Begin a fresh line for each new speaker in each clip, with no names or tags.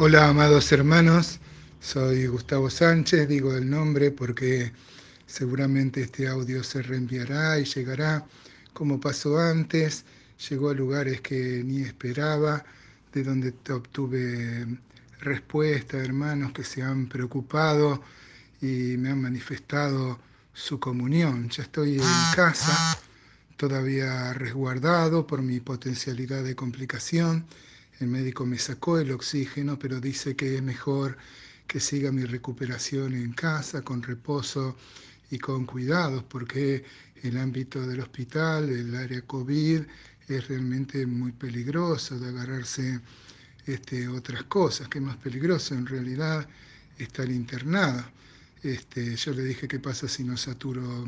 Hola, amados hermanos. Soy Gustavo Sánchez, digo el nombre porque seguramente este audio se reenviará y llegará como pasó antes. Llegó a lugares que ni esperaba, de donde obtuve respuesta, hermanos que se han preocupado y me han manifestado su comunión. Ya estoy en casa, todavía resguardado por mi potencialidad de complicación. El médico me sacó el oxígeno, pero dice que es mejor que siga mi recuperación en casa, con reposo y con cuidados, porque el ámbito del hospital, el área COVID, es realmente muy peligroso de agarrarse este, otras cosas, que es más peligroso en realidad estar internado. Este, yo le dije qué pasa si no saturo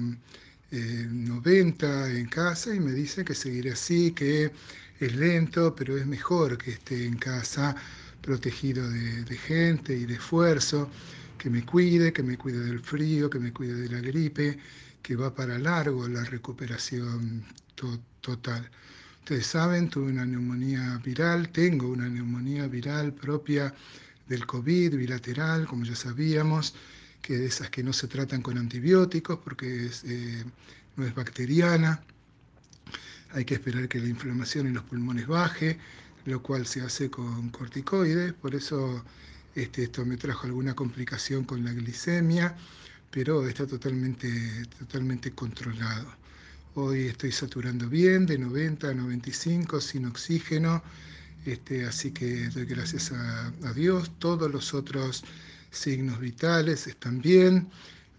90 eh, en casa y me dice que seguiré así, que es lento, pero es mejor que esté en casa protegido de, gente y de esfuerzo, que me cuide, que me cuide del frío, que me cuide de la gripe, que va para largo la recuperación total. Ustedes saben, tuve una neumonía viral, tengo una neumonía viral propia del COVID, bilateral, como ya sabíamos, que de esas que no se tratan con antibióticos porque eh, no es bacteriana. Hay que esperar que la inflamación en los pulmones baje, lo cual se hace con corticoides, por eso este, esto me trajo alguna complicación con la glicemia, pero está totalmente, totalmente controlado. Hoy estoy saturando bien, de 90 a 95, sin oxígeno, este, así que doy gracias a, a, Dios. Todos los otros signos vitales están bien.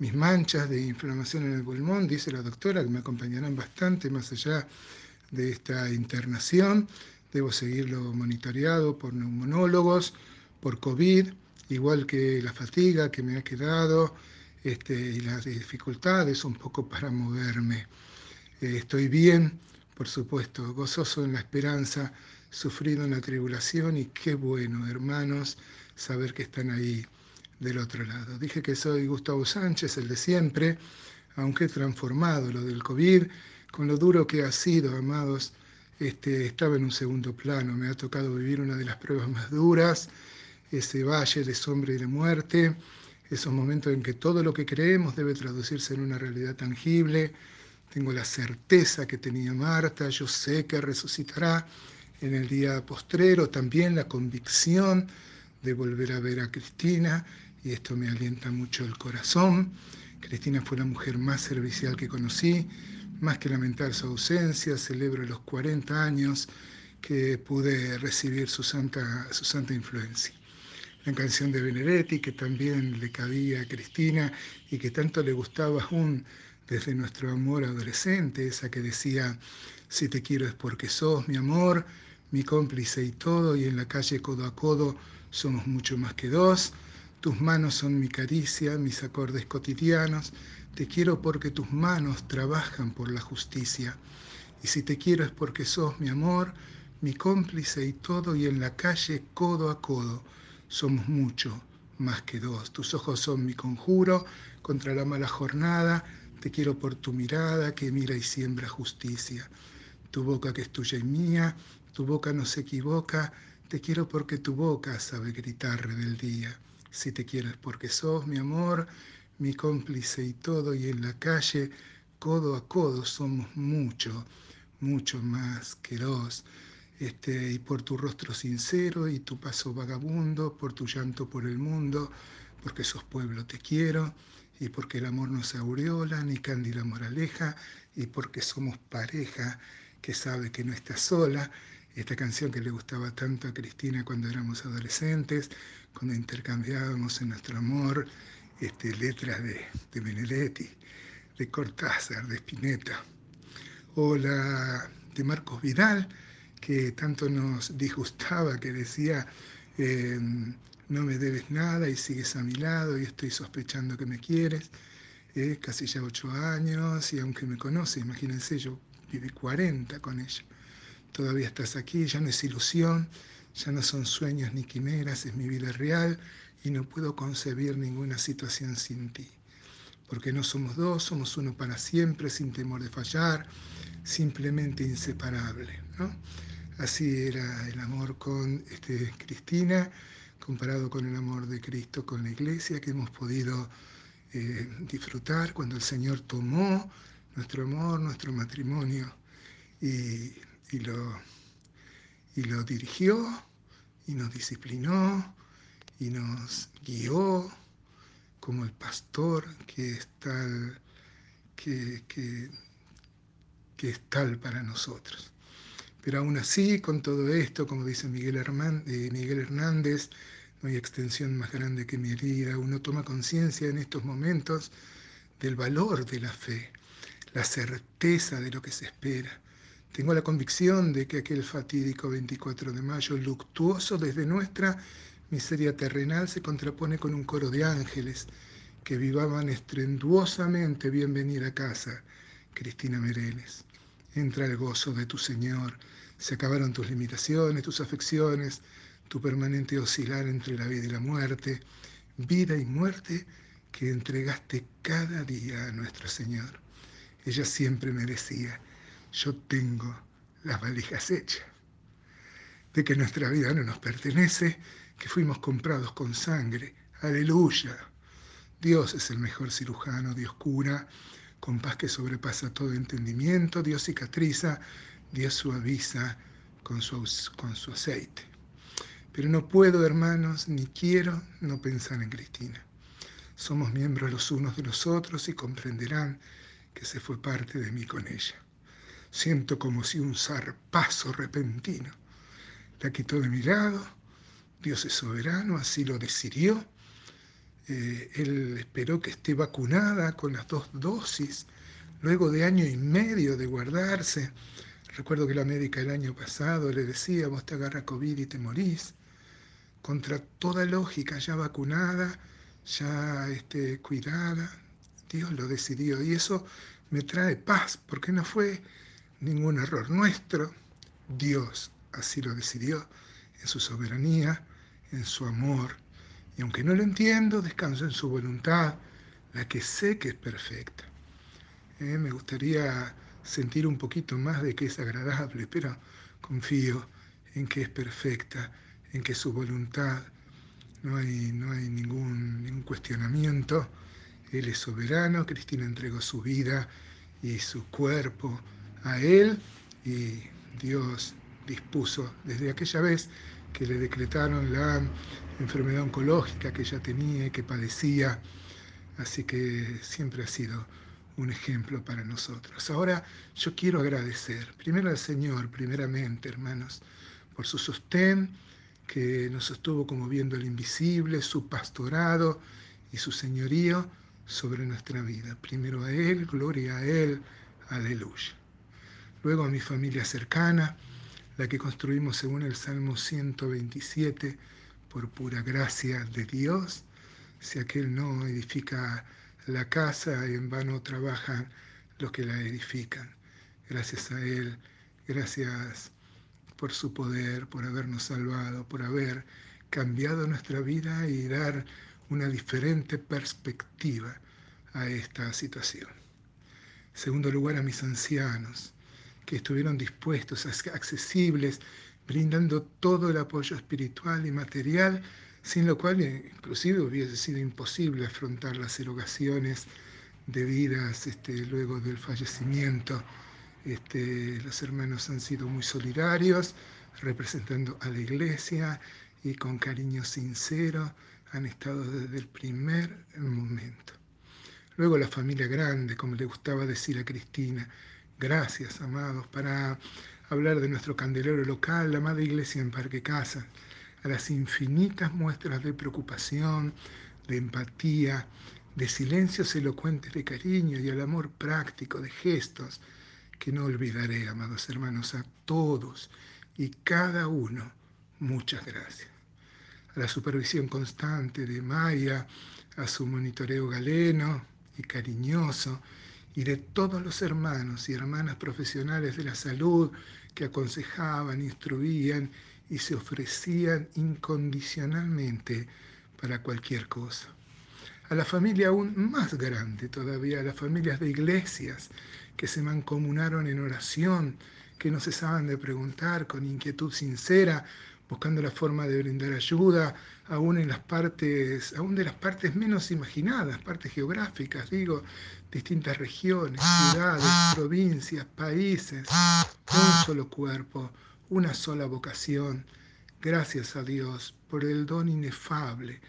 Mis manchas de inflamación en el pulmón, dice la doctora, que me acompañarán bastante más allá de esta internación. Debo seguirlo monitoreado por neumonólogos, por COVID, igual que la fatiga que me ha quedado este, y las dificultades un poco para moverme. Eh, estoy bien, por supuesto, gozoso en la esperanza, sufrido en la tribulación y qué bueno, hermanos, saber que están ahí del otro lado. Dije que soy Gustavo Sánchez, el de siempre, aunque transformado lo del COVID, con lo duro que ha sido, amados, este, estaba en un segundo plano. Me ha tocado vivir una de las pruebas más duras, ese valle de sombra y de muerte, esos momentos en que todo lo que creemos debe traducirse en una realidad tangible. Tengo la certeza que tenía Marta, yo sé que resucitará en el día postrero, también la convicción de volver a ver a Cristina, y esto me alienta mucho el corazón. Cristina fue la mujer más servicial que conocí, más que lamentar su ausencia, celebro los 40 años que pude recibir su santa, su santa influencia. La canción de Benedetti, que también le cabía a Cristina y que tanto le gustaba aún desde nuestro amor adolescente, esa que decía, si te quiero es porque sos mi amor, mi cómplice y todo, y en la calle codo a codo somos mucho más que dos. Tus manos son mi caricia, mis acordes cotidianos. Te quiero porque tus manos trabajan por la justicia. Y si te quiero es porque sos mi amor, mi cómplice y todo, y en la calle codo a codo somos mucho más que dos. Tus ojos son mi conjuro contra la mala jornada. Te quiero por tu mirada que mira y siembra justicia. Tu boca que es tuya y mía, tu boca no se equivoca. Te quiero porque tu boca sabe gritar rebeldía. Si te quiero es porque sos mi amor, mi cómplice y todo, y en la calle, codo a codo, somos mucho, mucho más que dos. Este, y por tu rostro sincero y tu paso vagabundo, por tu llanto por el mundo, porque sos pueblo te quiero, y porque el amor no se aureola ni cándida moraleja, y porque somos pareja que sabe que no está sola, esta canción que le gustaba tanto a Cristina cuando éramos adolescentes, cuando intercambiábamos en nuestro amor este, letras de, de Benedetti, de Cortázar, de Spinetta, o la de Marcos Vidal, que tanto nos disgustaba, que decía, em, no me debes nada y sigues a mi lado y estoy sospechando que me quieres, eh, casi ya ocho años y aunque me conoce, imagínense, yo viví 40 con ella todavía estás aquí, ya no es ilusión, ya no son sueños ni quimeras, es mi vida real y no puedo concebir ninguna situación sin ti. Porque no somos dos, somos uno para siempre, sin temor de fallar, simplemente inseparable. ¿no? Así era el amor con este, Cristina, comparado con el amor de Cristo, con la iglesia que hemos podido eh, disfrutar cuando el Señor tomó nuestro amor, nuestro matrimonio y, lo, y lo dirigió y nos disciplinó y nos guió como el pastor que es tal, que, que, es tal para nosotros. Pero aún así, con todo esto, como dice Miguel, eh, Miguel Hernández, no hay extensión más grande que mi herida. Uno toma conciencia en estos momentos del valor de la fe, la certeza de lo que se espera. Tengo la convicción de que aquel fatídico 24 de mayo, luctuoso desde nuestra miseria terrenal, se contrapone con un coro de ángeles que vivaban estrenduosamente bienvenida a casa, Cristina Mereles. Entra el gozo de tu Señor, se acabaron tus limitaciones, tus afecciones, tu permanente oscilar entre la vida y la muerte, vida y muerte que entregaste cada día a nuestro Señor. Ella siempre me decía, yo tengo las valijas hechas, de que nuestra vida no nos pertenece, que fuimos comprados con sangre. Aleluya. Dios es el mejor cirujano, Dios cura, con paz que sobrepasa todo entendimiento, Dios cicatriza, Dios suaviza con su, con su aceite. Pero no puedo, hermanos, ni quiero no pensar en Cristina. Somos miembros los unos de los otros y comprenderán que se fue parte de mí con ella. Siento como si un zarpazo repentino la quitó de mi lado. Dios es soberano, así lo decidió. Eh, él esperó que esté vacunada con las dos dosis, luego de año y medio de guardarse. Recuerdo que la médica el año pasado le decía, vos te agarras COVID y te morís. Contra toda lógica, ya vacunada, ya este, cuidada, Dios lo decidió y eso me trae paz, porque no fue ningún error nuestro. Dios así lo decidió en su soberanía, en su amor. Y aunque no lo entiendo, descanso en su voluntad, la que sé que es perfecta. Eh, me gustaría sentir un poquito más de que es agradable, pero confío en que es perfecta, en que su voluntad no hay, no hay ningún, ningún cuestionamiento. Él es soberano, Cristina entregó su vida y su cuerpo a Él y Dios dispuso desde aquella vez que le decretaron la enfermedad oncológica que ella tenía y que padecía. Así que siempre ha sido un ejemplo para nosotros. Ahora yo quiero agradecer primero al Señor, primeramente, hermanos, por su sostén, que nos sostuvo como viendo el invisible, su pastorado y su señorío sobre nuestra vida. Primero a Él, gloria a Él, aleluya luego a mi familia cercana, la que construimos según el Salmo 127, por pura gracia de Dios. Si aquel no edifica la casa, en vano trabajan los que la edifican. Gracias a Él, gracias por su poder, por habernos salvado, por haber cambiado nuestra vida y dar una diferente perspectiva a esta situación. segundo lugar, a mis ancianos, que estuvieron dispuestos, accesibles, brindando todo el apoyo espiritual y material, sin lo cual eh, inclusive hubiese sido imposible afrontar las erogaciones debidas este, luego del fallecimiento. Este, los hermanos han sido muy solidarios, representando a la iglesia y con cariño sincero han estado desde el primer momento. Luego la familia grande, como le gustaba decir a Cristina, Gracias, amados, para hablar de nuestro candelero local, la Madre Iglesia en Parque Casa, a las infinitas muestras de preocupación, de empatía, de silencios elocuentes de cariño y al amor práctico de gestos que no olvidaré, amados hermanos, a todos y cada uno, muchas gracias. A la supervisión constante de Maya, a su monitoreo galeno y cariñoso, y de todos los hermanos y hermanas profesionales de la salud que aconsejaban, instruían y se ofrecían incondicionalmente para cualquier cosa. A la familia aún más grande todavía, a las familias de iglesias que se mancomunaron en oración, que no cesaban de preguntar con inquietud sincera buscando la forma de brindar ayuda, aún en las partes, aún de las partes menos imaginadas, partes geográficas, digo, distintas regiones, ciudades, provincias, países, un solo cuerpo, una sola vocación. Gracias a Dios por el don inefable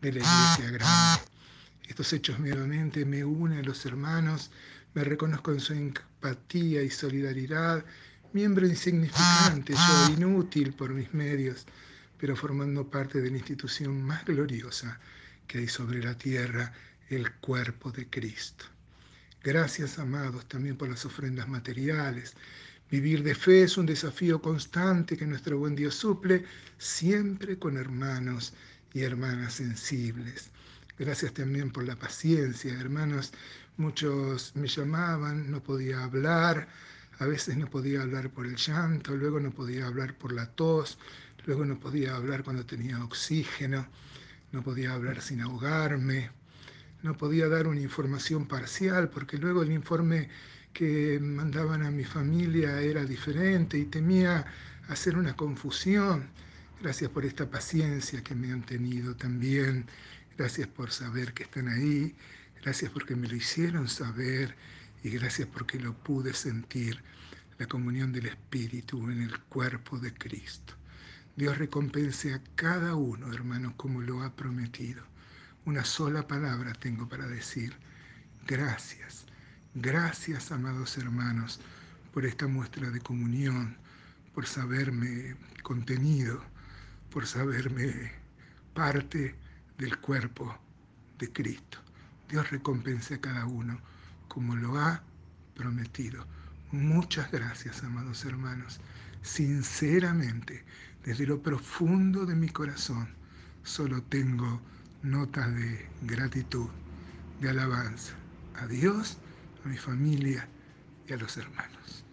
de la iglesia grande. Estos hechos nuevamente me unen a los hermanos, me reconozco en su empatía y solidaridad miembro insignificante, yo inútil por mis medios, pero formando parte de la institución más gloriosa que hay sobre la tierra, el cuerpo de Cristo. Gracias, amados, también por las ofrendas materiales. Vivir de fe es un desafío constante que nuestro buen Dios suple, siempre con hermanos y hermanas sensibles. Gracias también por la paciencia, hermanos. Muchos me llamaban, no podía hablar, a veces no podía hablar por el llanto, luego no podía hablar por la tos, luego no podía hablar cuando tenía oxígeno, no podía hablar sin ahogarme, no podía dar una información parcial porque luego el informe que mandaban a mi familia era diferente y temía hacer una confusión. Gracias por esta paciencia que me han tenido también. Gracias por saber que están ahí. Gracias porque me lo hicieron saber y gracias porque lo pude sentir, la comunión del Espíritu en el cuerpo de Cristo. Dios recompense a cada uno, hermanos, como lo ha prometido. Una sola palabra tengo para decir. Gracias, gracias, amados hermanos, por esta muestra de comunión, por saberme contenido, por saberme parte del cuerpo de Cristo. Dios recompense a cada uno como lo ha prometido. Muchas gracias, amados hermanos. Sinceramente, desde lo profundo de mi corazón, solo tengo notas de gratitud, de alabanza a Dios, a mi familia y a los hermanos.